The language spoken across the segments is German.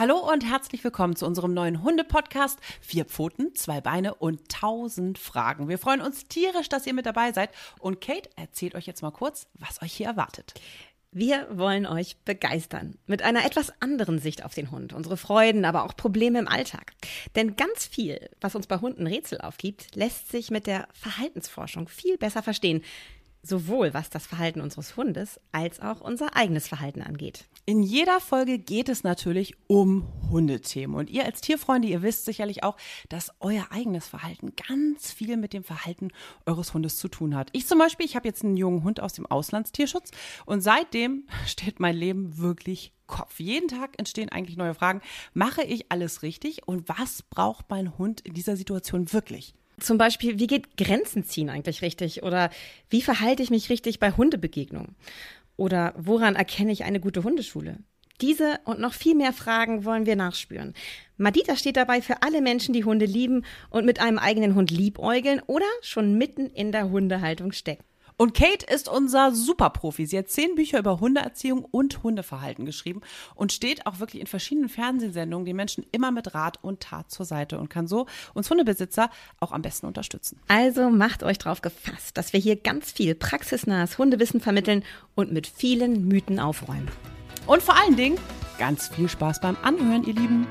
Hallo und herzlich willkommen zu unserem neuen Hunde-Podcast. Vier Pfoten, zwei Beine und tausend Fragen. Wir freuen uns tierisch, dass ihr mit dabei seid. Und Kate erzählt euch jetzt mal kurz, was euch hier erwartet. Wir wollen euch begeistern mit einer etwas anderen Sicht auf den Hund, unsere Freuden, aber auch Probleme im Alltag. Denn ganz viel, was uns bei Hunden Rätsel aufgibt, lässt sich mit der Verhaltensforschung viel besser verstehen sowohl was das Verhalten unseres Hundes als auch unser eigenes Verhalten angeht. In jeder Folge geht es natürlich um Hundethemen. Und ihr als Tierfreunde, ihr wisst sicherlich auch, dass euer eigenes Verhalten ganz viel mit dem Verhalten eures Hundes zu tun hat. Ich zum Beispiel, ich habe jetzt einen jungen Hund aus dem Auslandstierschutz und seitdem steht mein Leben wirklich Kopf. Jeden Tag entstehen eigentlich neue Fragen. Mache ich alles richtig? Und was braucht mein Hund in dieser Situation wirklich? Zum Beispiel, wie geht Grenzen ziehen eigentlich richtig? Oder wie verhalte ich mich richtig bei Hundebegegnungen? Oder woran erkenne ich eine gute Hundeschule? Diese und noch viel mehr Fragen wollen wir nachspüren. Madita steht dabei für alle Menschen, die Hunde lieben und mit einem eigenen Hund liebäugeln oder schon mitten in der Hundehaltung stecken. Und Kate ist unser Superprofi. Sie hat zehn Bücher über Hundeerziehung und Hundeverhalten geschrieben und steht auch wirklich in verschiedenen Fernsehsendungen den Menschen immer mit Rat und Tat zur Seite und kann so uns Hundebesitzer auch am besten unterstützen. Also macht euch drauf gefasst, dass wir hier ganz viel praxisnahes Hundewissen vermitteln und mit vielen Mythen aufräumen. Und vor allen Dingen ganz viel Spaß beim Anhören, ihr Lieben.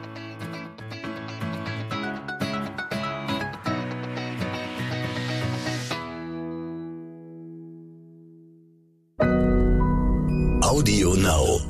Audio Now.